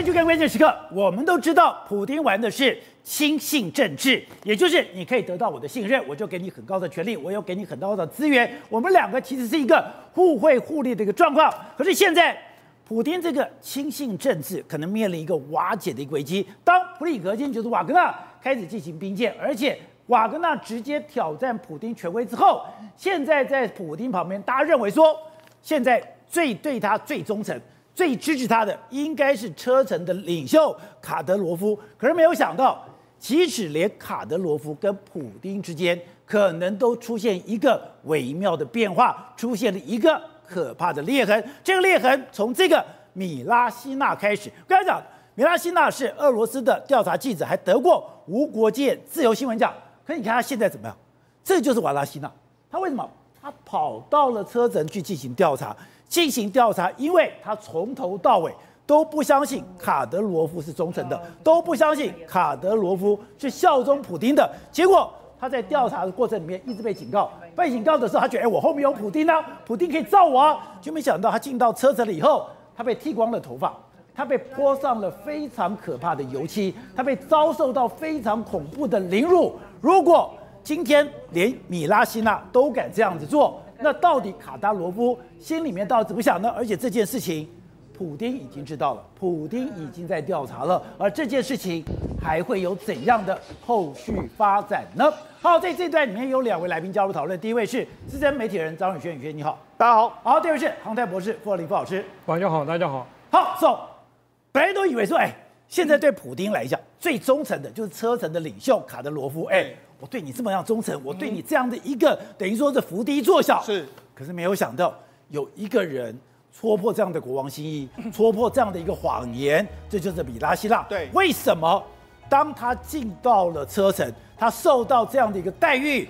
欢迎收看关键时刻。我们都知道，普丁玩的是亲信政治，也就是你可以得到我的信任，我就给你很高的权力，我又给你很高的资源。我们两个其实是一个互惠互利的一个状况。可是现在，普丁这个亲信政治可能面临一个瓦解的一个危机。当普里格金就是瓦格纳开始进行兵谏，而且瓦格纳直接挑战普丁权威之后，现在在普丁旁边，大家认为说，现在最对他最忠诚。最支持他的应该是车臣的领袖卡德罗夫，可是没有想到，即使连卡德罗夫跟普丁之间可能都出现一个微妙的变化，出现了一个可怕的裂痕。这个裂痕从这个米拉西娜开始。刚才讲，米拉西娜是俄罗斯的调查记者，还得过无国界自由新闻奖。可你看他现在怎么样？这就是瓦拉西娜，他为什么？他跑到了车臣去进行调查。进行调查，因为他从头到尾都不相信卡德罗夫是忠诚的，都不相信卡德罗夫是效忠普丁的。结果他在调查的过程里面一直被警告，被警告的时候，他觉得哎，我后面有普丁啊，普丁可以罩我啊，就没想到他进到车子了以后，他被剃光了头发，他被泼上了非常可怕的油漆，他被遭受到非常恐怖的凌辱。如果今天连米拉西娜都敢这样子做，那到底卡达罗夫心里面到底怎么想呢？而且这件事情，普丁已经知道了，普丁已经在调查了，而这件事情还会有怎样的后续发展呢？好，在这段里面有两位来宾加入讨论，第一位是资深媒体人张宇轩，宇轩你好，大家好。好，第二位是航太博士傅尔林傅老师，晚上好，大家好。好，走、so,，本来都以为说，哎，现在对普丁来讲最忠诚的就是车臣的领袖卡德罗夫，哎。我对你这么样忠诚，我对你这样的一个、嗯、等于说是伏低作小，是。可是没有想到有一个人戳破这样的国王心意，戳破这样的一个谎言，这就是米拉希腊。对，为什么当他进到了车臣，他受到这样的一个待遇？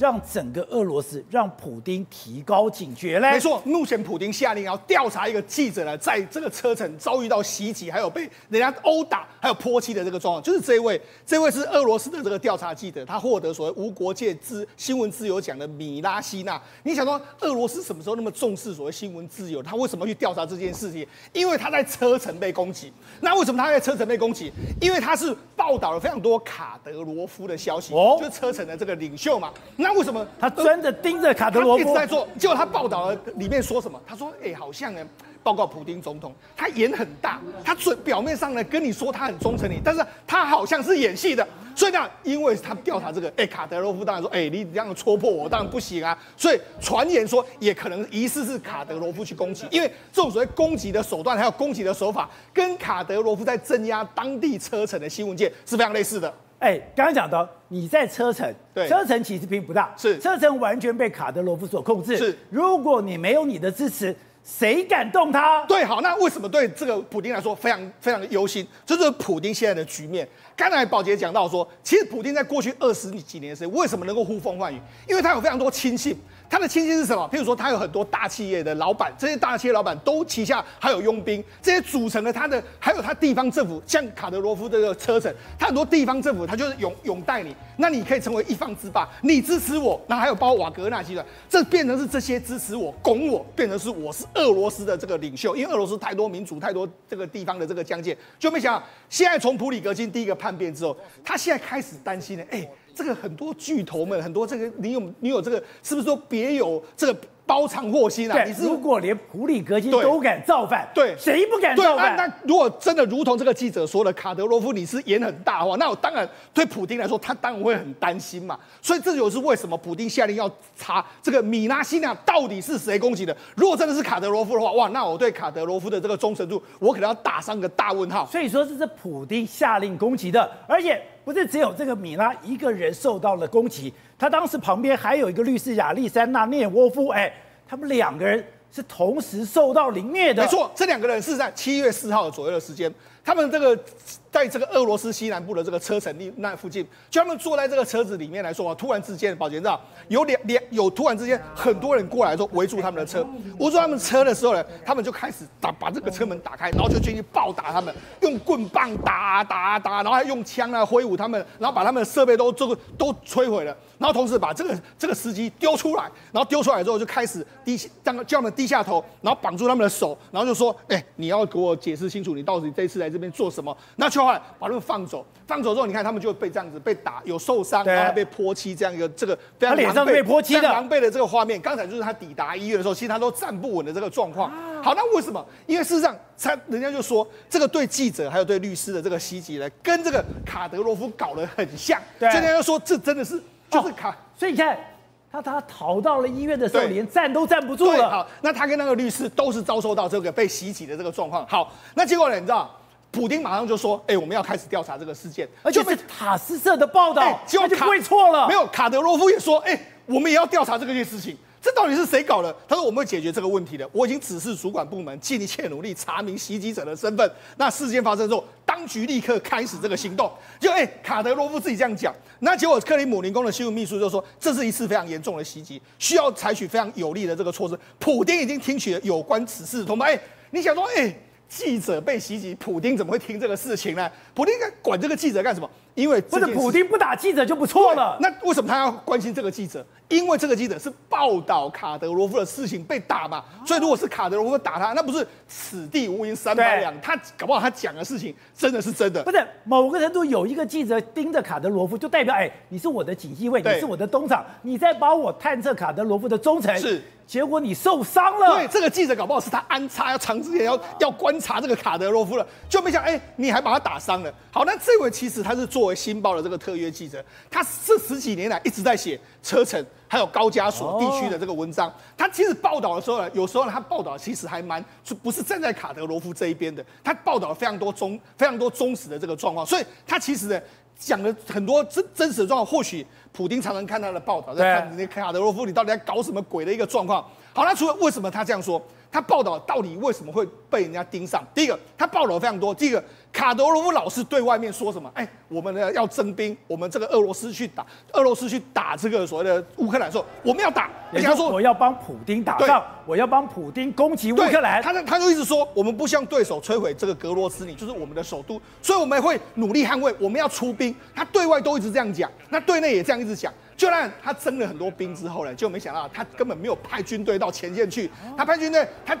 让整个俄罗斯，让普丁提高警觉嘞。没错，目前普丁下令要调查一个记者呢，在这个车臣遭遇到袭击，还有被人家殴打，还有泼漆的这个状况，就是这一位，这位是俄罗斯的这个调查记者，他获得所谓无国界自新闻自由奖的米拉西娜。你想说，俄罗斯什么时候那么重视所谓新闻自由？他为什么去调查这件事情？因为他在车臣被攻击。那为什么他在车臣被攻击？因为他是报道了非常多卡德罗夫的消息，哦，就是车臣的这个领袖嘛。那那为什么他真的盯着卡德罗夫？一直在做，结果他报道了里面说什么？他说：“哎、好像呢，报告普丁总统，他演很大，他嘴表面上呢跟你说他很忠诚你，但是他好像是演戏的。所以呢，因为他调查这个，哎、卡德罗夫当然说，哎、你这样戳破我当然不行啊。所以传言说，也可能疑似是卡德罗夫去攻击，因为这种所谓攻击的手段还有攻击的手法，跟卡德罗夫在镇压当地车臣的新闻界是非常类似的。”哎，刚刚讲到你在车臣，对，车臣其实并不大，是车臣完全被卡德罗夫所控制。是，如果你没有你的支持，谁敢动他？对，好，那为什么对这个普丁来说非常非常的忧心？这就是普丁现在的局面。刚才宝杰讲到说，其实普丁在过去二十几年的时间，为什么能够呼风唤雨？因为他有非常多亲信。他的亲信是什么？譬如说，他有很多大企业的老板，这些大企业老板都旗下还有佣兵，这些组成了他的，还有他地方政府，像卡德罗夫这个车臣，他很多地方政府，他就是拥拥戴你，那你可以成为一方之霸，你支持我，那还有包括瓦格纳集团，这变成是这些支持我、拱我，变成是我是俄罗斯的这个领袖，因为俄罗斯太多民族、太多这个地方的这个疆界，就没想现在从普里格金第一个叛变之后，他现在开始担心了，哎。这个很多巨头们，很多这个你有你有这个，是不是说别有这个包藏祸心啊？你是如果连普里格金都敢造反，对，谁不敢造反？那那如果真的如同这个记者说的，卡德罗夫你是眼很大的话，那我当然对普丁来说，他当然会很担心嘛。所以这就是为什么普丁下令要查这个米拉西娜到底是谁攻击的。如果真的是卡德罗夫的话，哇，那我对卡德罗夫的这个忠诚度，我可能要打上个大问号。所以说这是普丁下令攻击的，而且。不是只有这个米拉一个人受到了攻击，他当时旁边还有一个律师亚历山大涅沃夫，哎，他们两个人是同时受到凌虐的。没错，这两个人是在七月四号左右的时间，他们这个。在这个俄罗斯西南部的这个车臣那附近，就他们坐在这个车子里面来说啊，突然之间，宝杰知道有两两有突然之间很多人过来说围住他们的车，围住他们车的时候呢，他们就开始打把这个车门打开，然后就进去暴打他们，用棍棒打打打，然后还用枪啊挥舞他们，然后把他们的设备都这个都摧毁了，然后同时把这个这个司机丢出来，然后丢出来之后就开始低让叫他们低下头，然后绑住他们的手，然后就说：“哎，你要给我解释清楚，你到底这次来这边做什么？”那就后来把他们放走，放走之后，你看他们就被这样子被打，有受伤，然后还被泼漆，这样一个这个非常狼狈被泼漆的狼狈的这个画面。刚才就是他抵达医院的时候，其实他都站不稳的这个状况。好，那为什么？因为事实上，他人家就说这个对记者还有对律师的这个袭击呢，跟这个卡德罗夫搞得很像。对，人家就说这真的是就是卡，所以你看。他他逃到了医院的时候，连站都站不住了。好，那他跟那个律师都是遭受到这个被袭击的这个状况。好，那结果呢？你知道，普丁马上就说：“哎，我们要开始调查这个事件。”而且是塔斯社的报道，结果就不会错了。没有，卡德罗夫也说：“哎，我们也要调查这个件事情。”这到底是谁搞的？他说：“我们会解决这个问题的。我已经指示主管部门尽一切努力查明袭击者的身份。那事件发生之后，当局立刻开始这个行动。就哎，卡德罗夫自己这样讲。那结果，克里姆林宫的新闻秘书就说，这是一次非常严重的袭击，需要采取非常有力的这个措施。普丁已经听取了有关此事的通报。哎，你想说，哎，记者被袭击，普丁怎么会听这个事情呢？普丁应该管这个记者干什么？因为不是普丁不打记者就不错了。那为什么他要关心这个记者？因为这个记者是报道卡德罗夫的事情被打嘛，所以如果是卡德罗夫打他，那不是此地无银三百两。他搞不好他讲的事情真的是真的。不是某个程度有一个记者盯着卡德罗夫，就代表哎，你是我的锦衣卫，你是我的东厂，你在帮我探测卡德罗夫的忠诚。是，结果你受伤了。对，这个记者搞不好是他安插要长时间要要观察这个卡德罗夫了，就没想哎，你还把他打伤了。好，那这位其实他是作为新报的这个特约记者，他这十几年来一直在写车臣。还有高加索地区的这个文章，他其实报道的时候呢，有时候呢，他报道其实还蛮就不是站在卡德罗夫这一边的，他报道了非常多忠非常多忠实的这个状况，所以他其实呢讲了很多真真实的状况。或许普丁常常看他的报道，在看你卡德罗夫你到底在搞什么鬼的一个状况。好，那除了为什么他这样说？他报道到底为什么会被人家盯上？第一个，他报道非常多。第一个，卡德罗夫老是对外面说什么？哎，我们呢要征兵，我们这个俄罗斯去打，俄罗斯去打这个所谓的乌克兰的时候，我们要打。人家说我要帮普丁打仗，我要帮普丁攻击乌克兰。他他就一直说，我们不向对手摧毁这个格罗斯尼，就是我们的首都，所以我们会努力捍卫，我们要出兵。他对外都一直这样讲，那对内也这样一直讲。就让他征了很多兵之后呢，就没想到他根本没有派军队到前线去。他派军队，他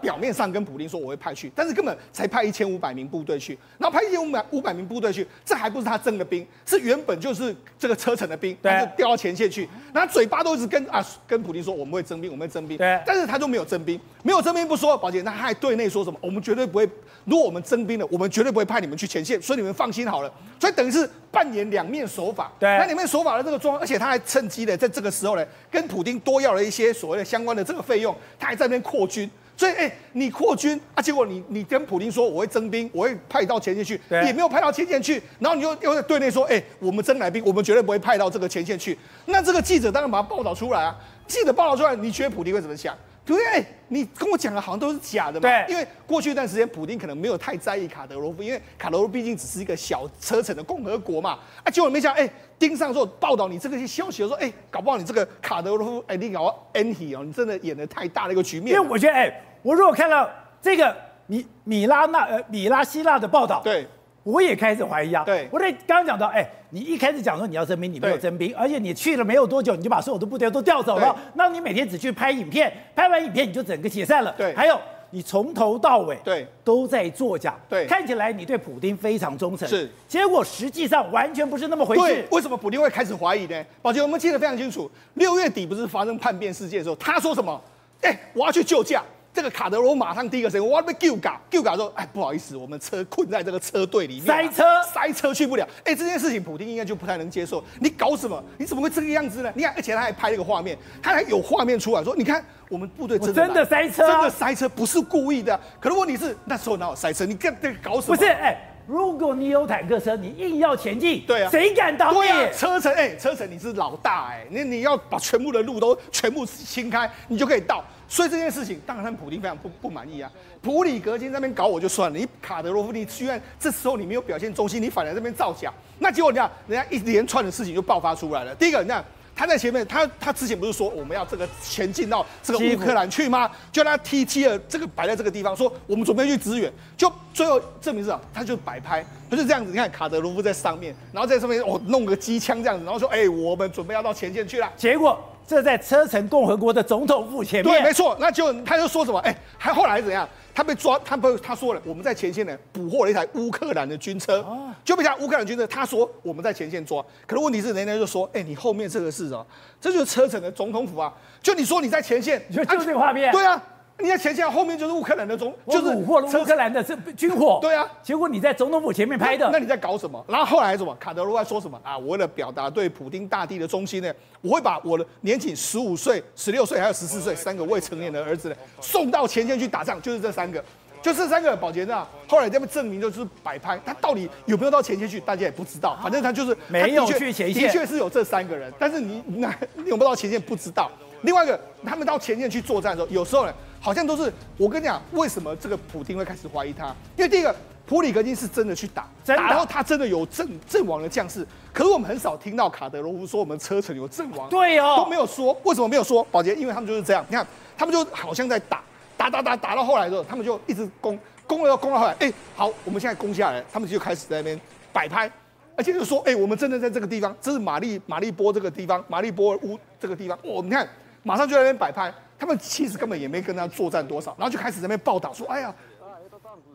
表面上跟普京说我会派去，但是根本才派一千五百名部队去。然后派一千五百五百名部队去，这还不是他征的兵，是原本就是这个车臣的兵，他就调到前线去。那他嘴巴都一直跟啊跟普京说我们会征兵，我们会征兵。对，但是他就没有征兵，没有征兵不说，宝姐，那他还对内说什么？我们绝对不会，如果我们征兵了，我们绝对不会派你们去前线，所以你们放心好了。所以等于是。扮演两面手法，对，那两面手法的这个装，而且他还趁机的在这个时候呢，跟普京多要了一些所谓的相关的这个费用，他还在那边扩军，所以哎，你扩军啊，结果你你跟普京说我会征兵，我会派到前线去，对。也没有派到前线去，然后你又又在对内说，哎，我们征来兵，我们绝对不会派到这个前线去，那这个记者当然把它报道出来啊，记者报道出来，你觉得普京会怎么想？对，你跟我讲的好像都是假的嘛。对，因为过去一段时间，普丁可能没有太在意卡德罗夫，因为卡德罗夫毕竟只是一个小车臣的共和国嘛。啊，结果没想到，哎，盯上之后报道你这个些消息的时候，说，哎，搞不好你这个卡德罗夫，哎，你搞 NT 哦，你真的演的太大的一个局面。因为我觉得，哎，我如果看到这个米米拉纳呃米拉希腊的报道，对。我也开始怀疑啊！对，我在刚刚讲到，哎，你一开始讲说你要征兵，你没有征兵，而且你去了没有多久，你就把所有的部队都调走了。那你每天只去拍影片，拍完影片你就整个解散了。对，还有你从头到尾对都在作假。对，看起来你对普丁非常忠诚，是，结果实际上完全不是那么回事。对，为什么普丁会开始怀疑呢？宝杰，我们记得非常清楚，六月底不是发生叛变事件的时候，他说什么？哎，我要去救驾。这个卡德罗马上第一个声音，我要被救嘎救嘎说，哎，不好意思，我们车困在这个车队里面，塞车，塞车去不了。哎，这件事情普丁应该就不太能接受。你搞什么？你怎么会这个样子呢？你看，而且他还拍了一个画面，他还有画面出来说，你看我们部队真的真的塞车，真的塞车，不是故意的。可如果你是那时候哪有塞车？你干这个搞什么？不是，哎，如果你有坦克车，你硬要前进，对啊，谁敢挡你？对啊，车臣，哎，车臣你是老大，哎，你你要把全部的路都全部清开，你就可以到。所以这件事情，当然他普京非常不不满意啊。普里格金那边搞我就算了，你卡德罗夫，你居然这时候你没有表现忠心，你反而这边造假，那结果你看，人家一连串的事情就爆发出来了。第一个，你看他在前面，他他之前不是说我们要这个前进到这个乌克兰去吗？就他 T T 了这个摆在这个地方，说我们准备去支援，就最后证明是啊，他就摆拍，他就这样子。你看卡德罗夫在上面，然后在上面哦弄个机枪这样子，然后说哎，我们准备要到前线去了。结果这在车臣共和国的总统府前面。对，没错。那就他就说什么？哎，还后来怎样？他被抓，他不，他说了，我们在前线呢捕获了一台乌克兰的军车，就被他乌克兰军队。他说我们在前线抓，可是问题是人家就说，哎，你后面这个是什么？这就是车臣的总统府啊！就你说你在前线，就就这个画面，对啊。你在前线后面就是乌克兰的总，就是俘获了乌克兰的这军火。对啊，结果你在总统府前面拍的，那你在搞什么？然后后来什么？卡德罗夫说什么啊？我为了表达对普丁大帝的忠心呢，我会把我的年仅十五岁、十六岁还有十四岁三个未成年的儿子呢送到前线去打仗，就是这三个，就这三个保洁呢。后来这么证明就是摆拍，他到底有没有到前线去，大家也不知道。反正他就是没有去前线，的确是有这三个人，但是你那有没有到前线不知道。另外一个，他们到前线去作战的时候，有时候呢。好像都是我跟你讲，为什么这个普丁会开始怀疑他？因为第一个，普里格金是真的去打，然后他真的有阵阵亡的将士。可是我们很少听到卡德罗夫说我们车臣有阵亡，对哦，都没有说。为什么没有说？保洁，因为他们就是这样。你看，他们就好像在打，打打打打到后来的时候，他们就一直攻，攻了要攻到后来，哎，好，我们现在攻下来，他们就开始在那边摆拍，而且就说，哎，我们真的在这个地方，这是马利马利波这个地方，马利波尔乌这个地方，哦，你看，马上就在那边摆拍。他们其实根本也没跟他作战多少，然后就开始在那边报道说：“哎呀，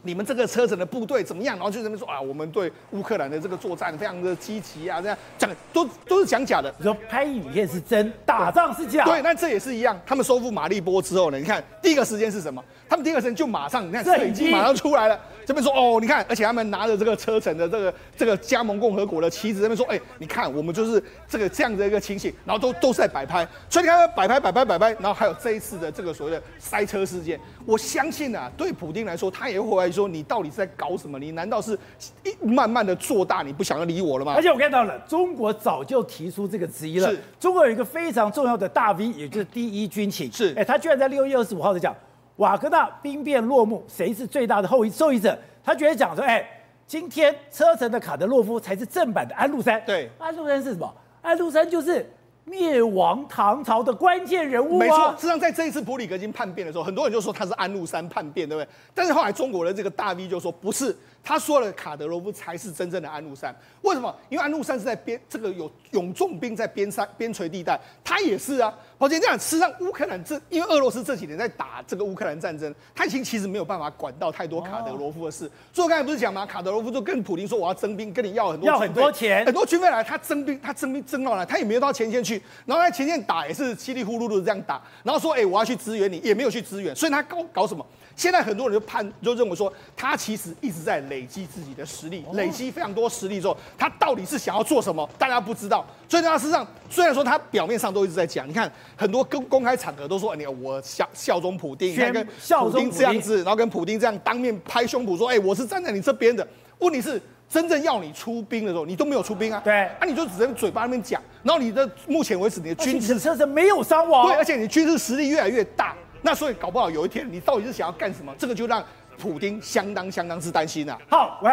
你们这个车臣的部队怎么样？”然后就在那边说：“啊，我们对乌克兰的这个作战非常的积极啊，这样讲都都是讲假的。”你说拍影片是真，打仗是假。对，那这也是一样。他们收复马利波之后呢，你看第一个时间是什么？他们第一个时间就马上，你看摄影机马上出来了。这边说哦，你看，而且他们拿着这个车臣的这个这个加盟共和国的旗子，这边说，哎，你看，我们就是这个这样的一个情形，然后都都是在摆拍，所以你看摆拍摆拍摆拍，然后还有这一次的这个所谓的塞车事件，我相信啊，对普丁来说，他也会怀疑说，你到底是在搞什么？你难道是一慢慢的做大，你不想要理我了吗？而且我看到了，中国早就提出这个质疑了。是，中国有一个非常重要的大 V，也就是第一军情，是，哎，他居然在六月二十五号的讲。瓦格纳兵变落幕，谁是最大的后遗受益者？他居然讲说，哎，今天车臣的卡德洛夫才是正版的安禄山。对，安禄山是什么？安禄山就是灭亡唐朝的关键人物。没错，实际上在这一次普里格金叛变的时候，很多人就说他是安禄山叛变，对不对？但是后来中国的这个大 V 就说不是。他说了，卡德罗夫才是真正的安禄山。为什么？因为安禄山是在边这个有勇重兵在边山边陲地带，他也是啊。而且这样，实际上乌克兰这因为俄罗斯这几年在打这个乌克兰战争，他已经其实没有办法管到太多卡德罗夫的事。所以我刚才不是讲吗？卡德罗夫就跟普丁说，我要征兵，跟你要很多要很多钱，很多军费来，他征兵，他征兵征到来，他也没有到前线去，然后在前线打也是稀里糊涂的这样打，然后说，哎、我要去支援你，也没有去支援，所以他搞搞什么？现在很多人就判就认为说，他其实一直在累积自己的实力，累积非常多实力之后，他到底是想要做什么？大家不知道。所以他事实上，虽然说他表面上都一直在讲，你看很多公公开场合都说，你我效效忠普丁，跟普丁这样子，然后跟普丁这样当面拍胸脯说，哎，我是站在你这边的。问题是，真正要你出兵的时候，你都没有出兵啊。对，啊，你就只能嘴巴那边讲，然后你的目前为止你的军事车臣没有伤亡，对，而且你军事实力越来越大。那所以搞不好有一天，你到底是想要干什么？这个就让普丁相当相当之担心呐、啊。好，喂，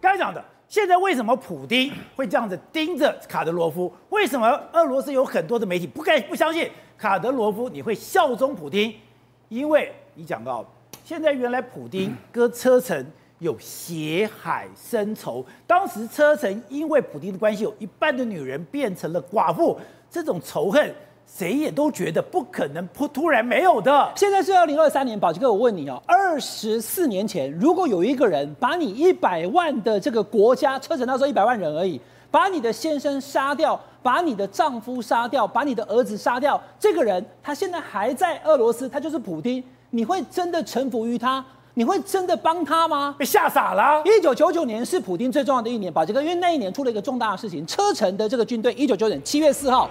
刚才讲的，现在为什么普丁会这样子盯着卡德罗夫？为什么俄罗斯有很多的媒体不敢不相信卡德罗夫你会效忠普丁？因为你讲到现在原来普丁跟车臣有血海深仇，当时车臣因为普丁的关系，有一半的女人变成了寡妇，这种仇恨。谁也都觉得不可能突突然没有的。现在是二零二三年，宝杰哥，我问你哦，二十四年前，如果有一个人把你一百万的这个国家，车臣那时候一百万人而已，把你的先生杀掉，把你的丈夫杀掉，把你的儿子杀掉，这个人他现在还在俄罗斯，他就是普丁，你会真的臣服于他？你会真的帮他吗？被吓傻了。一九九九年是普丁最重要的一年，宝杰哥，因为那一年出了一个重大的事情，车臣的这个军队，一九九九年七月四号。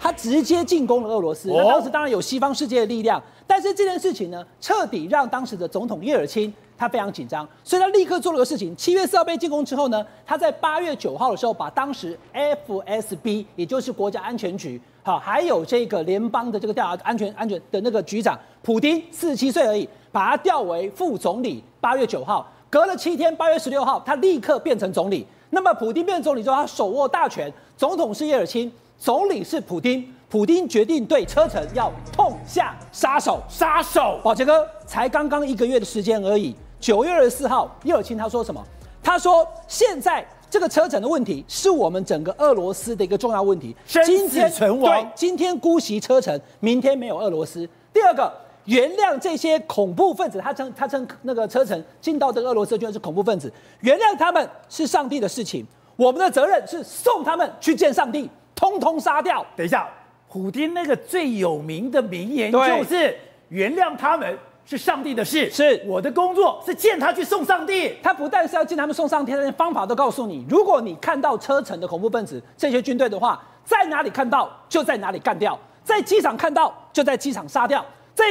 他直接进攻了俄罗斯，那当时当然有西方世界的力量，但是这件事情呢，彻底让当时的总统叶尔钦他非常紧张，所以他立刻做了个事情。七月四号被进攻之后呢，他在八月九号的时候，把当时 FSB，也就是国家安全局，好，还有这个联邦的这个调查安全安全的那个局长普丁，四十七岁而已，把他调为副总理。八月九号，隔了七天，八月十六号，他立刻变成总理。那么普丁变成总理之后，他手握大权，总统是叶尔钦。总理是普丁，普丁决定对车臣要痛下杀手，杀手。宝杰哥才刚刚一个月的时间而已。九月二十四号，叶尔钦他说什么？他说现在这个车臣的问题是我们整个俄罗斯的一个重要问题。生死存亡。对，今天姑息车臣，明天没有俄罗斯。第二个，原谅这些恐怖分子，他称他称那个车臣进到这个俄罗斯居然是恐怖分子，原谅他们是上帝的事情。我们的责任是送他们去见上帝，通通杀掉。等一下，普丁那个最有名的名言就是原谅他们。是上帝的事，是我的工作，是见他去送上帝。他不但是要见他们送上帝，他连方法都告诉你。如果你看到车臣的恐怖分子这些军队的话，在哪里看到就在哪里干掉，在机场看到就在机场杀掉，在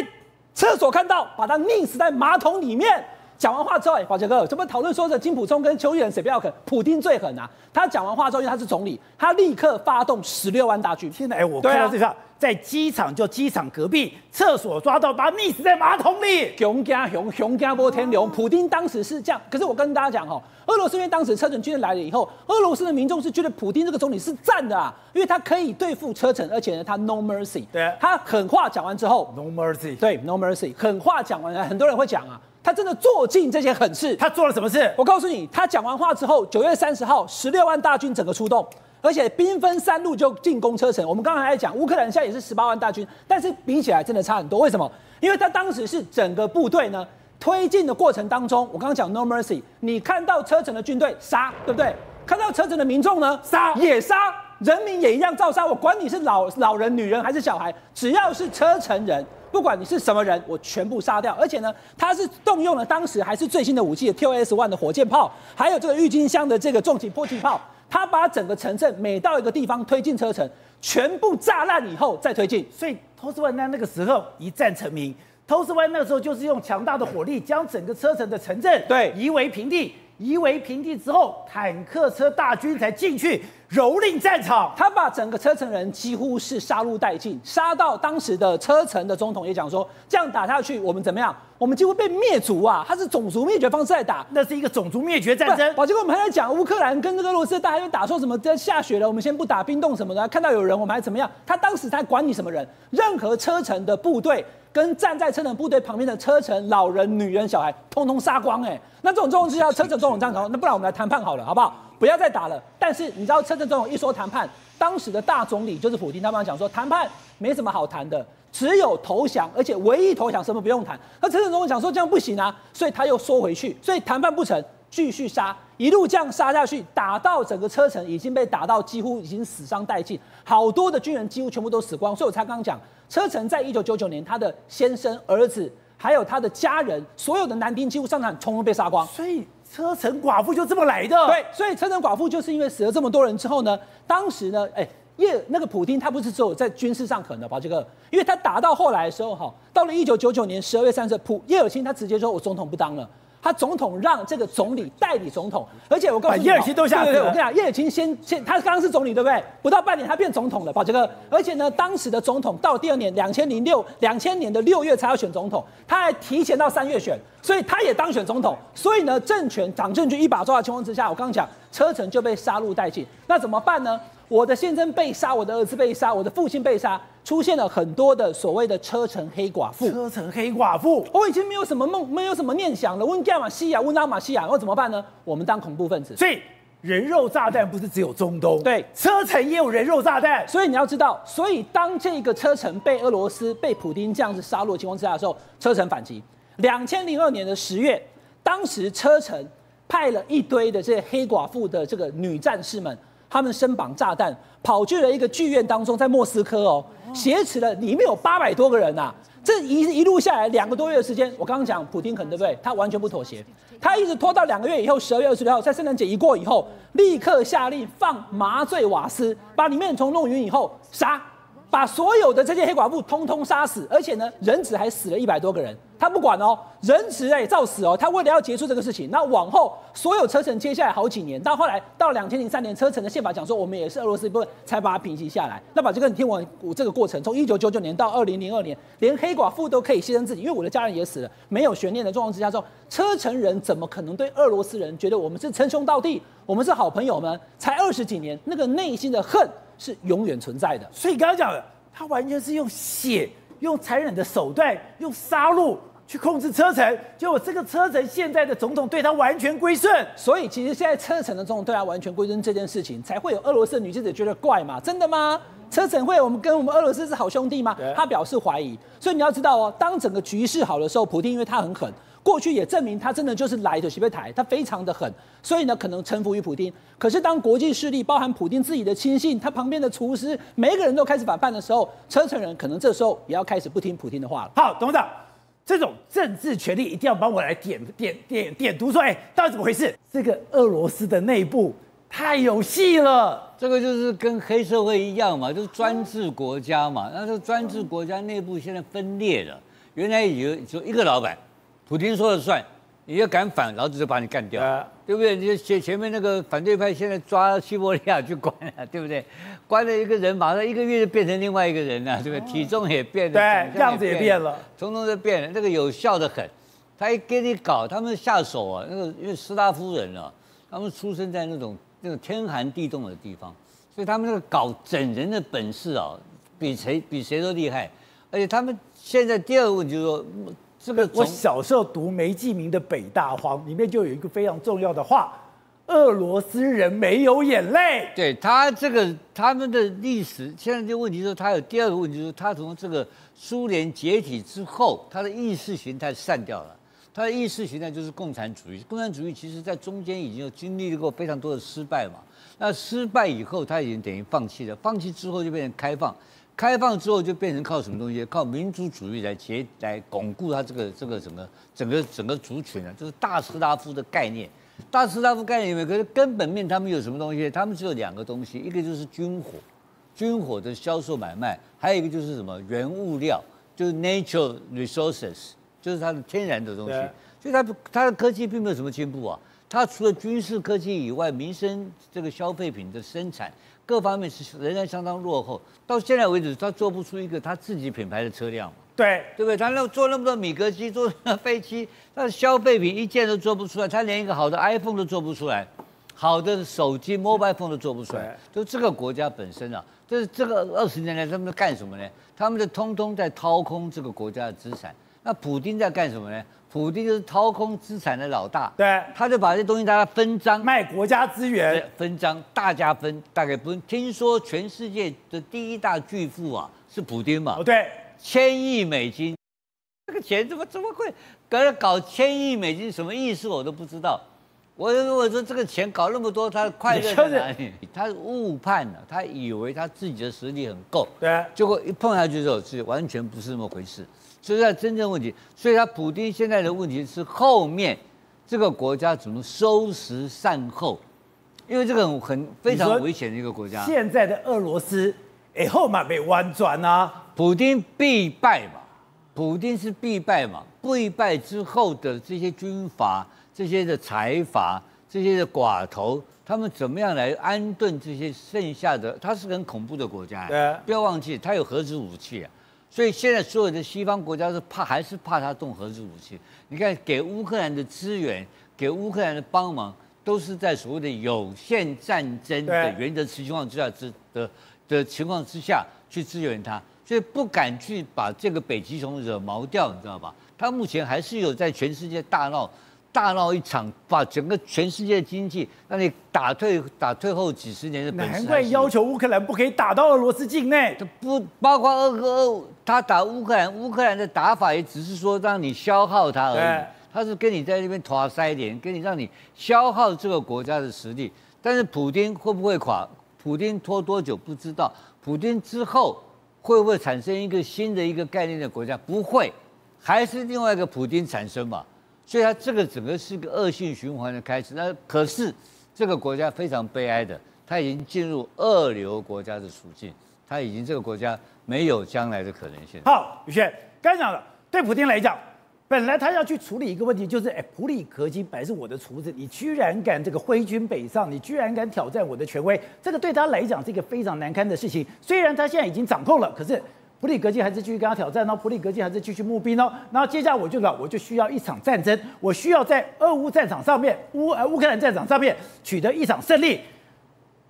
厕所看到把他溺死在马桶里面。讲完话之后，哎，宝杰哥，怎么讨论说这金普聪跟邱义仁谁比较狠？普丁最狠啊！他讲完话之后，因为他是总理，他立刻发动十六万大军。现在哎，我看到这条。在机场，就机场隔壁厕所抓到，把他溺死在马桶里。熊家熊熊家波天龙，普丁当时是这样。可是我跟大家讲哦，俄罗斯因为当时车臣军队来了以后，俄罗斯的民众是觉得普丁这个总理是赞的啊，因为他可以对付车臣，而且呢，他 no mercy。对，他狠话讲完之后，no mercy。对，no mercy，狠话讲完，很多人会讲啊，他真的做尽这些狠事。他做了什么事？我告诉你，他讲完话之后，九月三十号，十六万大军整个出动。而且兵分三路就进攻车臣。我们刚才在讲，乌克兰现在也是十八万大军，但是比起来真的差很多。为什么？因为他当时是整个部队呢推进的过程当中，我刚刚讲 no mercy，你看到车臣的军队杀，对不对？看到车臣的民众呢杀也杀，人民也一样照杀。我管你是老老人、女人还是小孩，只要是车臣人，不管你是什么人，我全部杀掉。而且呢，他是动用了当时还是最新的武器的 TOS one 的火箭炮，还有这个郁金香的这个重型迫击炮。他把整个城镇每到一个地方推进车臣，全部炸烂以后再推进。所以托斯万那那个时候一战成名，托斯万那个时候就是用强大的火力将整个车臣的城镇对夷为平地。夷为平地之后，坦克车大军才进去蹂躏战场。他把整个车臣人几乎是杀戮殆尽，杀到当时的车臣的总统也讲说，这样打下去，我们怎么样？我们几乎被灭族啊！他是种族灭绝方式在打，那是一个种族灭绝战争。好，结果我们还在讲乌克兰跟这个俄罗斯，大家又打说什么在下雪了，我们先不打冰冻什么的。看到有人，我们还怎么样？他当时他管你什么人？任何车臣的部队跟站在车臣部队旁边的车臣老人、女人、小孩，通通杀光。哎，那这种状况之下，车臣总统这样讲，那不然我们来谈判好了，好不好？不要再打了。但是你知道，车臣总统一说谈判，当时的大总理就是普丁，他们讲说谈判没什么好谈的。只有投降，而且唯一投降，什么不用谈。那车臣总统讲说这样不行啊，所以他又缩回去，所以谈判不成，继续杀，一路这样杀下去，打到整个车臣已经被打到几乎已经死伤殆尽，好多的军人几乎全部都死光。所以我才刚刚讲，车臣在一九九九年，他的先生、儿子还有他的家人，所有的男丁几乎上场统统被杀光。所以车臣寡妇就这么来的。对，所以车臣寡妇就是因为死了这么多人之后呢，当时呢，哎。叶那个普丁他不是只有在军事上可能把？这个，因为他打到后来的时候，哈，到了一九九九年十二月三十，普叶尔钦他直接说：“我总统不当了。”他总统让这个总理代理总统，而且我告诉你，叶尔钦都下去了。我跟你讲，叶尔钦先先，他刚刚是总理对不对？不到半年他变总统了，宝杰哥。而且呢，当时的总统到第二年两千零六两千年的六月才要选总统，他还提前到三月选，所以他也当选总统。所以呢，政权党政军一把抓的情况之下，我刚刚讲车臣就被杀戮殆尽。那怎么办呢？我的先生被杀，我的儿子被杀，我的父亲被杀，出现了很多的所谓的车臣黑寡妇。车臣黑寡妇，我已经没有什么梦，没有什么念想了。问盖马西亚，问阿马西亚，我怎么办呢？我们当恐怖分子。所以人肉炸弹不是只有中东，对，车臣也有人肉炸弹。所以你要知道，所以当这个车臣被俄罗斯被普丁这样子杀戮的情况之下的时候，车臣反击。两千零二年的十月，当时车臣派了一堆的这些黑寡妇的这个女战士们。他们身绑炸弹，跑去了一个剧院当中，在莫斯科哦，挟持了里面有八百多个人呐、啊。这一一路下来两个多月的时间，我刚刚讲普丁肯对不对？他完全不妥协，他一直拖到两个月以后，十二月二十六号，在圣诞节一过以后，立刻下令放麻醉瓦斯，把里面虫弄晕以后杀。把所有的这些黑寡妇通通杀死，而且呢，人质还死了一百多个人，他不管哦，人质也照死哦。他为了要结束这个事情，那往后所有车臣接下来好几年，到后来到两千零三年，车臣的宪法讲说，我们也是俄罗斯一部分，才把它平息下来。那把这个你听完我这个过程，从一九九九年到二零零二年，连黑寡妇都可以牺牲自己，因为我的家人也死了，没有悬念的状况之下，说车臣人怎么可能对俄罗斯人觉得我们是称兄道弟，我们是好朋友们？才二十几年，那个内心的恨。是永远存在的，所以刚刚讲的，他完全是用血、用残忍的手段、用杀戮去控制车臣，结果这个车臣现在的总统对他完全归顺，所以其实现在车臣的总统对他完全归顺这件事情，才会有俄罗斯的女记者觉得怪嘛？真的吗？车臣会我们跟我们俄罗斯是好兄弟吗？他表示怀疑。所以你要知道哦，当整个局势好的时候，普京因为他很狠，过去也证明他真的就是来的西北台，他非常的狠，所以呢可能臣服于普京。可是当国际势力包含普京自己的亲信，他旁边的厨师，每一个人都开始反叛的时候，车臣人可能这时候也要开始不听普京的话了。好，董事长。这种政治权力一定要帮我来点点点点读出来，到底怎么回事？这个俄罗斯的内部太有戏了。这个就是跟黑社会一样嘛，就是专制国家嘛。那这专制国家内部现在分裂了，原来有就一个老板，普京说了算。你要敢反，老子就把你干掉，啊、对不对？你前前面那个反对派现在抓西伯利亚去关了，对不对？关了一个人，马上一个月就变成另外一个人了，对不对？体重也变了，对，样子也变了，统统都变了。那个有效的很，他一给你搞，他们下手啊，那个因为斯拉夫人啊，他们出生在那种那种天寒地冻的地方，所以他们那个搞整人的本事啊，比谁比谁都厉害。而且他们现在第二个问题就是说。这个我小时候读梅季明的《北大荒》，里面就有一个非常重要的话：俄罗斯人没有眼泪。对他这个他们的历史，现在这个问题是，他有第二个问题，就是他从这个苏联解体之后，他的意识形态散掉了。他的意识形态就是共产主义。共产主义其实在中间已经有经历过非常多的失败嘛。那失败以后，他已经等于放弃了。放弃之后就变成开放。开放之后就变成靠什么东西？靠民族主义来结来巩固他这个这个整个整个整个族群啊，就是大斯拉夫的概念。大斯拉夫概念里面，可是根本面他们有什么东西？他们只有两个东西，一个就是军火，军火的销售买卖，还有一个就是什么原物料，就是 natural resources，就是它的天然的东西。所以它它的科技并没有什么进步啊。它除了军事科技以外，民生这个消费品的生产。各方面是仍然相当落后，到现在为止，他做不出一个他自己品牌的车辆嘛？对，对不对？他那做那么多米格机，做那飞机，他的消费品一件都做不出来，他连一个好的 iPhone 都做不出来，好的手机 mobile phone 都做不出来。就这个国家本身啊，就是这个二十年来他们在干什么呢？他们在通通在掏空这个国家的资产。那普京在干什么呢？普丁就是掏空资产的老大，对，他就把这东西大家分赃，卖国家资源，分赃，大家分，大概不听说全世界的第一大巨富啊是普丁嘛？哦，对，千亿美金，这个钱怎么这么贵？搞了搞千亿美金什么意思？我都不知道。我我说这个钱搞那么多，他快乐在哪里？他误判了，他以为他自己的实力很够，对，结果一碰下去之后，是完全不是那么回事。所以，他真正问题，所以他普丁现在的问题是后面这个国家怎么收拾善后，因为这个很非常危险的一个国家。现在的俄罗斯以后嘛被弯转啊，普丁必败嘛，普丁是必败嘛，必败之后的这些军阀、这些的财阀、这些的寡头，他们怎么样来安顿这些剩下的？他是个很恐怖的国家，对，不要忘记他有核子武器啊。所以现在所有的西方国家是怕，还是怕他动核子武器？你看，给乌克兰的资源，给乌克兰的帮忙，都是在所谓的有限战争的原则情况之下之的的情况之下去支援他，所以不敢去把这个北极熊惹毛掉，你知道吧？他目前还是有在全世界大闹。大闹一场，把整个全世界的经济让你打退，打退后几十年的。难怪要求乌克兰不可以打到俄罗斯境内。不包括俄俄，他打乌克兰，乌克兰的打法也只是说让你消耗他而已。他是跟你在那边拖塞点，跟你让你消耗这个国家的实力。但是普丁会不会垮？普丁拖多久不知道。普丁之后会不会产生一个新的一个概念的国家？不会，还是另外一个普丁产生嘛？所以它这个整个是个恶性循环的开始。那可是这个国家非常悲哀的，它已经进入二流国家的处境，他已经这个国家没有将来的可能性。好，宇轩，刚讲了，对普丁来讲，本来他要去处理一个问题，就是哎，普里格金本来是我的厨子，你居然敢这个挥军北上，你居然敢挑战我的权威，这个对他来讲是一个非常难堪的事情。虽然他现在已经掌控了，可是。普里格金还是继续跟他挑战哦，普里格金还是继续募兵哦，然后接下来我就讲，我就需要一场战争，我需要在俄乌战场上面，乌呃乌克兰战场上面取得一场胜利，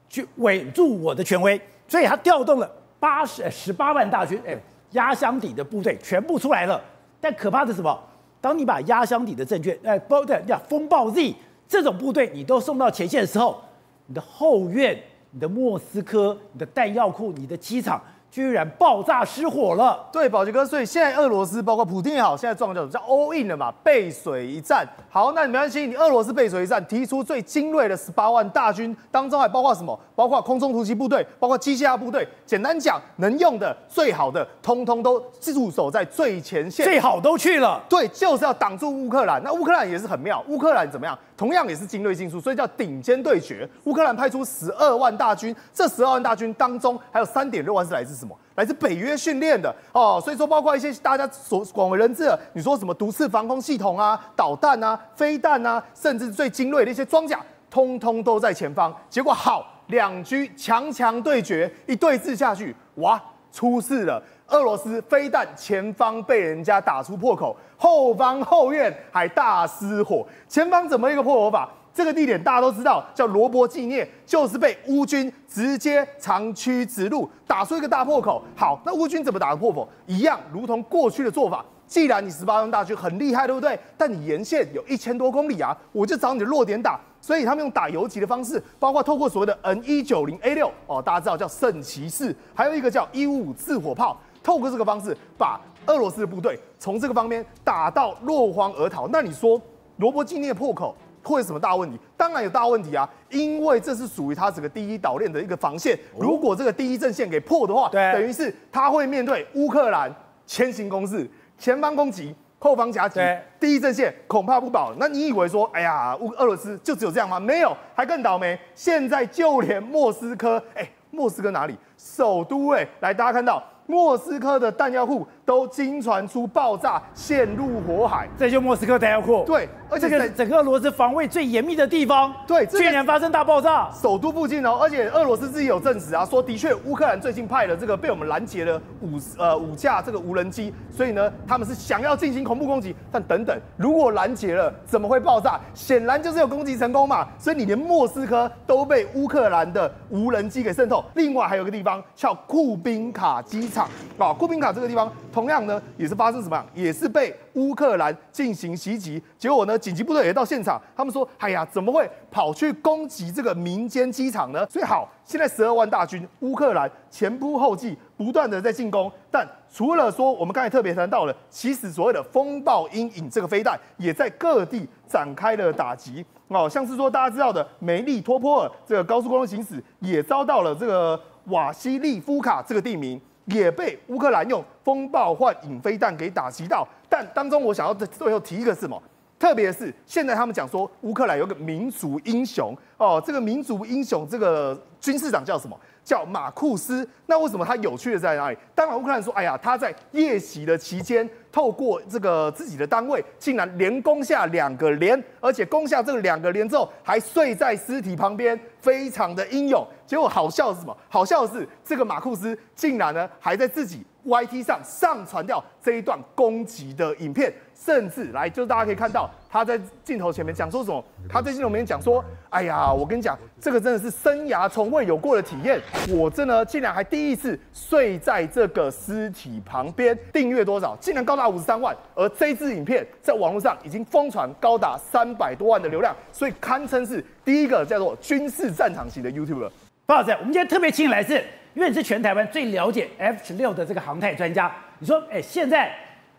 去稳住我的权威，所以他调动了八十十八万大军，哎，压箱底的部队全部出来了。但可怕的是什么？当你把压箱底的证券，哎，包对叫风暴 Z 这种部队，你都送到前线的时候，你的后院、你的莫斯科、你的弹药库、你的机场。居然爆炸失火了，对，宝杰哥，所以现在俄罗斯包括普京也好，现在状况叫叫 all in 了嘛，背水一战。好，那你没关系，你俄罗斯背水一战，提出最精锐的十八万大军，当中还包括什么？包括空中突击部队，包括机械化部队。简单讲，能用的、最好的，通通都驻守在最前线，最好都去了。对，就是要挡住乌克兰。那乌克兰也是很妙，乌克兰怎么样？同样也是精锐尽出，所以叫顶尖对决。乌克兰派出十二万大军，这十二万大军当中还有三点六万是来自什么？来自北约训练的哦。所以说，包括一些大家所广为人知的，你说什么毒刺防空系统啊、导弹啊、飞弹啊，甚至最精锐的一些装甲，通通都在前方。结果好，两军强强对决，一对峙下去，哇，出事了！俄罗斯飞弹前方被人家打出破口，后方后院还大失火。前方怎么一个破火法？这个地点大家都知道，叫罗伯纪念，就是被乌军直接长驱直入，打出一个大破口。好，那乌军怎么打的破口？一样，如同过去的做法。既然你十八万大军很厉害，对不对？但你沿线有一千多公里啊，我就找你的弱点打。所以他们用打游击的方式，包括透过所谓的 N 一九零 A 六哦，大家知道叫圣骑士，还有一个叫一五五自火炮。透过这个方式，把俄罗斯的部队从这个方面打到落荒而逃。那你说罗伯季涅破口会有什么大问题？当然有大问题啊，因为这是属于他整个第一岛链的一个防线。如果这个第一阵线给破的话，对，等于是他会面对乌克兰前行攻势，前方攻击，后方夹击，第一阵线恐怕不保。那你以为说，哎呀，乌俄罗斯就只有这样吗？没有，还更倒霉。现在就连莫斯科，哎，莫斯科哪里？首都哎，来，大家看到。莫斯科的弹药库都经传出爆炸，陷入火海。这就莫斯科弹药库。对，而且这个整个俄罗斯防卫最严密的地方，对，居然发生大爆炸。首都附近哦，而且俄罗斯自己有证实啊，说的确乌克兰最近派了这个被我们拦截了五呃五架这个无人机，所以呢，他们是想要进行恐怖攻击。但等等，如果拦截了，怎么会爆炸？显然就是有攻击成功嘛。所以你连莫斯科都被乌克兰的无人机给渗透。另外还有个地方叫库宾卡机场。啊，库宾卡这个地方同样呢，也是发生什么样？也是被乌克兰进行袭击，结果呢，紧急部队也到现场，他们说，哎呀，怎么会跑去攻击这个民间机场呢？所以好，现在十二万大军，乌克兰前仆后继，不断的在进攻。但除了说我们刚才特别谈到了，其实所谓的风暴阴影这个飞弹，也在各地展开了打击。哦，像是说大家知道的梅利托波尔这个高速公路行驶，也遭到了这个。瓦西利夫卡这个地名也被乌克兰用风暴幻影飞弹给打击到，但当中我想要最后提一个什么？特别是现在他们讲说乌克兰有个民族英雄哦，这个民族英雄这个军事长叫什么？叫马库斯，那为什么他有趣的在哪里？当然，乌克兰说，哎呀，他在夜袭的期间，透过这个自己的单位，竟然连攻下两个连，而且攻下这个两个连之后，还睡在尸体旁边，非常的英勇。结果好笑是什么？好笑的是这个马库斯竟然呢，还在自己 YT 上上传掉这一段攻击的影片。甚至来，就是大家可以看到他在镜头前面讲说什么？他在镜头前面讲说：“哎呀，我跟你讲，这个真的是生涯从未有过的体验。我这呢竟然还第一次睡在这个尸体旁边。订阅多少？竟然高达五十三万。而这支影片在网络上已经疯传高达三百多万的流量，所以堪称是第一个叫做军事战场型的 YouTuber。包老师，我们今天特别请来是，因为你是全台湾最了解 F 十六的这个航太专家。你说，哎，现在。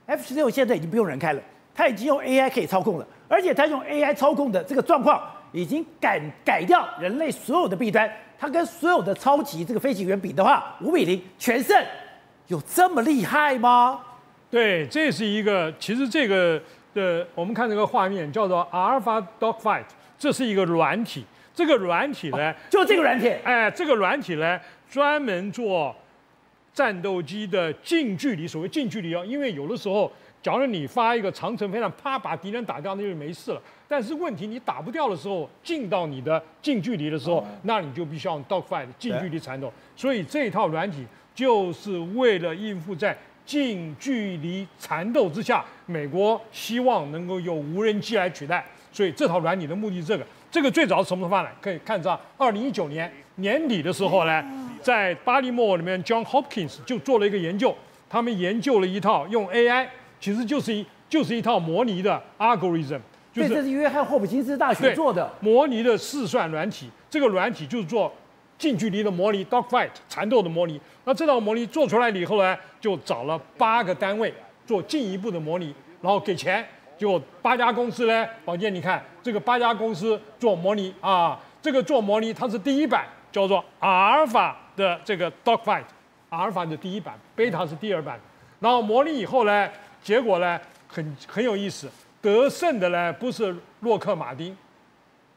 F 十六现在已经不用人开了，它已经用 AI 可以操控了，而且它用 AI 操控的这个状况已经改改掉人类所有的弊端，它跟所有的超级这个飞行员比的话，五比零全胜，有这么厉害吗？对，这是一个，其实这个的，我们看这个画面叫做 Alpha Dogfight，这是一个软体，这个软体呢，哦、就这个软体，哎，这个软体呢，专门做。战斗机的近距离，所谓近距离哦，因为有的时候，假如你发一个长程飞弹，啪把敌人打掉，那就没事了。但是问题你打不掉的时候，进到你的近距离的时候，那你就必须要用 dogfight 近距离缠斗。所以这一套软体就是为了应付在近距离缠斗之下，美国希望能够用无人机来取代。所以这套软体的目的是这个。这个最早是什么时候发的？可以看到二零一九年年底的时候呢。在巴利莫里面，John Hopkins 就做了一个研究，他们研究了一套用 AI，其实就是一就是一套模拟的 algorithm，就对，这是约翰霍普金斯大学做的。模拟的试算软体。这个软体就是做近距离的模拟 dogfight 缠斗的模拟。那这套模拟做出来了以后呢，就找了八个单位做进一步的模拟，然后给钱，就八家公司呢，宝剑你看这个八家公司做模拟啊，这个做模拟它是第一版，叫做阿尔法的这个 dogfight，阿尔法的第一版，贝塔是第二版。然后模拟以后呢，结果呢很很有意思，得胜的呢不是洛克马丁。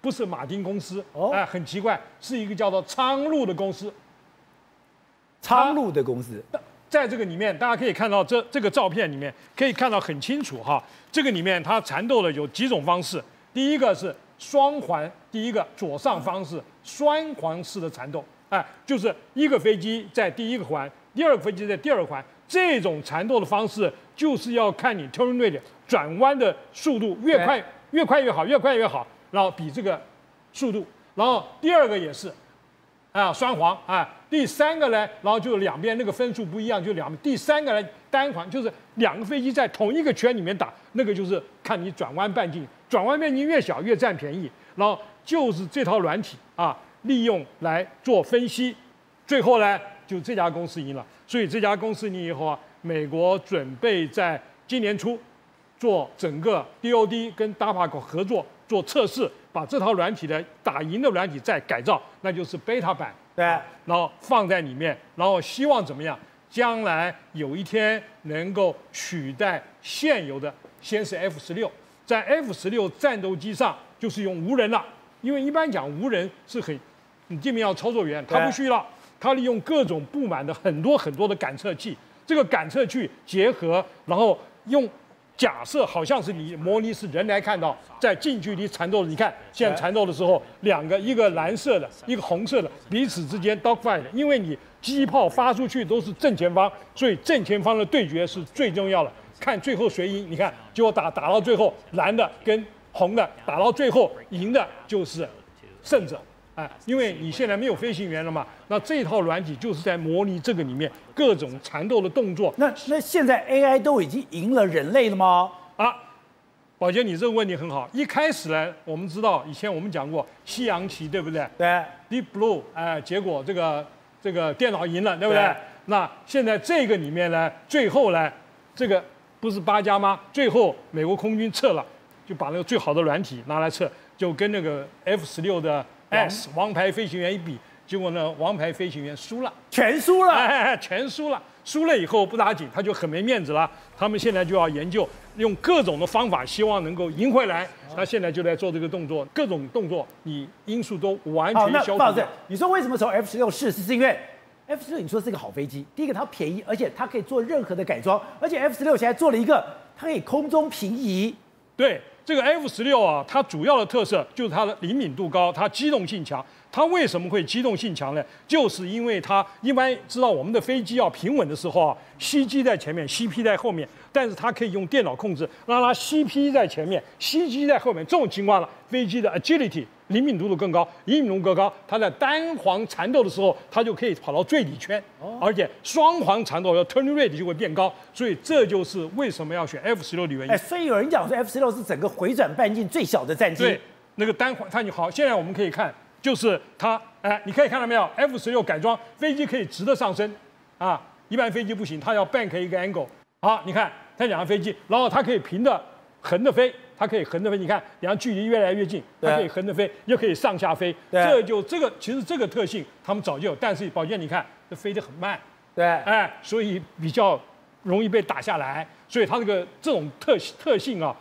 不是马丁公司，哎、哦呃，很奇怪，是一个叫做苍鹭的公司。苍鹭的公司，在这个里面，大家可以看到这这个照片里面可以看到很清楚哈。这个里面它缠斗的有几种方式，第一个是双环，第一个左上方是双环式的缠斗，哎，就是一个飞机在第一个环，第二个飞机在第二环。这种缠斗的方式就是要看你 turn rate 转弯的速度越快越快越好，越快越好。然后比这个速度，然后第二个也是，啊双簧啊，第三个呢，然后就两边那个分数不一样，就两。第三个呢单簧，就是两个飞机在同一个圈里面打，那个就是看你转弯半径，转弯半径越小越占便宜。然后就是这套软体啊，利用来做分析，最后呢就这家公司赢了。所以这家公司你以后啊，美国准备在今年初做整个 DoD 跟 DARPA 合作。做测试，把这套软体的打赢的软体再改造，那就是 beta 版，对，然后放在里面，然后希望怎么样？将来有一天能够取代现有的，先是 F 十六，在 F 十六战斗机上就是用无人了，因为一般讲无人是很，你这边要操作员，他不需要，他利用各种布满的很多很多的感测器，这个感测器结合，然后用。假设好像是你模拟是人来看到，在近距离缠斗，你看现在缠斗的时候，两个一个蓝色的，一个红色的，彼此之间 dogfight，因为你机炮发出去都是正前方，所以正前方的对决是最重要的，看最后谁赢。你看，结果打打到最后，蓝的跟红的打到最后赢的就是胜者。哎，因为你现在没有飞行员了嘛，那这套软体就是在模拟这个里面各种缠斗的动作。那那现在 AI 都已经赢了人类了吗？啊，宝杰，你这个问题很好。一开始呢，我们知道以前我们讲过西洋棋，对不对？对。Deep Blue，哎，结果这个这个电脑赢了，对不对？对。那现在这个里面呢，最后呢，这个不是八家吗？最后美国空军撤了，就把那个最好的软体拿来测，就跟那个 F 十六的。S 王牌飞行员一比，结果呢，王牌飞行员输了，全输了，哎，全输了。输了以后不打紧，他就很没面子了。他们现在就要研究，用各种的方法，希望能够赢回来。他现在就在做这个动作，各种动作，你因素都完全消除。好，那你说为什么从 F 十六试？是因为 F 十六你说是个好飞机，第一个它便宜，而且它可以做任何的改装，而且 F 十六现在做了一个，它可以空中平移。对。这个 F 十六啊，它主要的特色就是它的灵敏度高，它机动性强。它为什么会机动性强呢？就是因为它一般知道我们的飞机要平稳的时候啊，CG 在前面，CP 在后面，但是它可以用电脑控制，让它 CP 在前面，CG 在后面。这种情况呢，飞机的 agility 灵敏度度更高，灵敏度更高，它在单簧缠斗的时候，它就可以跑到最里圈，而且双簧缠斗要 turn rate 就会变高。所以这就是为什么要选 F 十六的原因。哎，所以有人讲说 F 十六是整个回转半径最小的战机。对，那个单簧，它就好，现在我们可以看。就是它，哎，你可以看到没有？F 十六改装飞机可以直的上升，啊，一般飞机不行，它要 bank 一个 angle。好，你看它两个飞机，然后它可以平的、横的飞，它可以横着飞。你看，两距离越来越近，它可以横着飞，又可以上下飞。对，这就这个其实这个特性他们早就有，但是宝剑你看这飞得很慢，对，哎，所以比较容易被打下来。所以它这个这种特特性啊，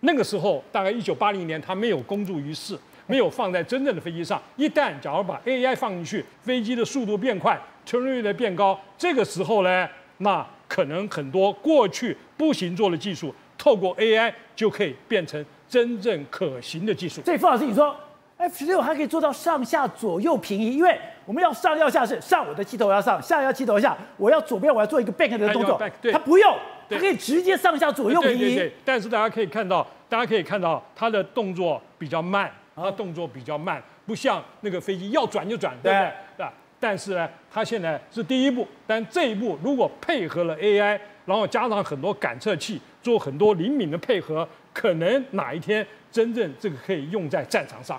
那个时候大概一九八零年它没有公诸于世。没有放在真正的飞机上。一旦假如把 AI 放进去，飞机的速度变快，turn rate 变高，这个时候呢，那可能很多过去不行做的技术，透过 AI 就可以变成真正可行的技术。所以傅老师，你说 F 十六还可以做到上下左右平移？因为我们要上要下是上，我的机头要上，下要机头下，我要左边我要做一个 back 的动作，它不用，它可以直接上下左右平移。对对对。但是大家可以看到，大家可以看到它的动作比较慢。它动作比较慢，不像那个飞机要转就转，对不对？对。但是呢，它现在是第一步，但这一步如果配合了 AI，然后加上很多感测器，做很多灵敏的配合，可能哪一天真正这个可以用在战场上。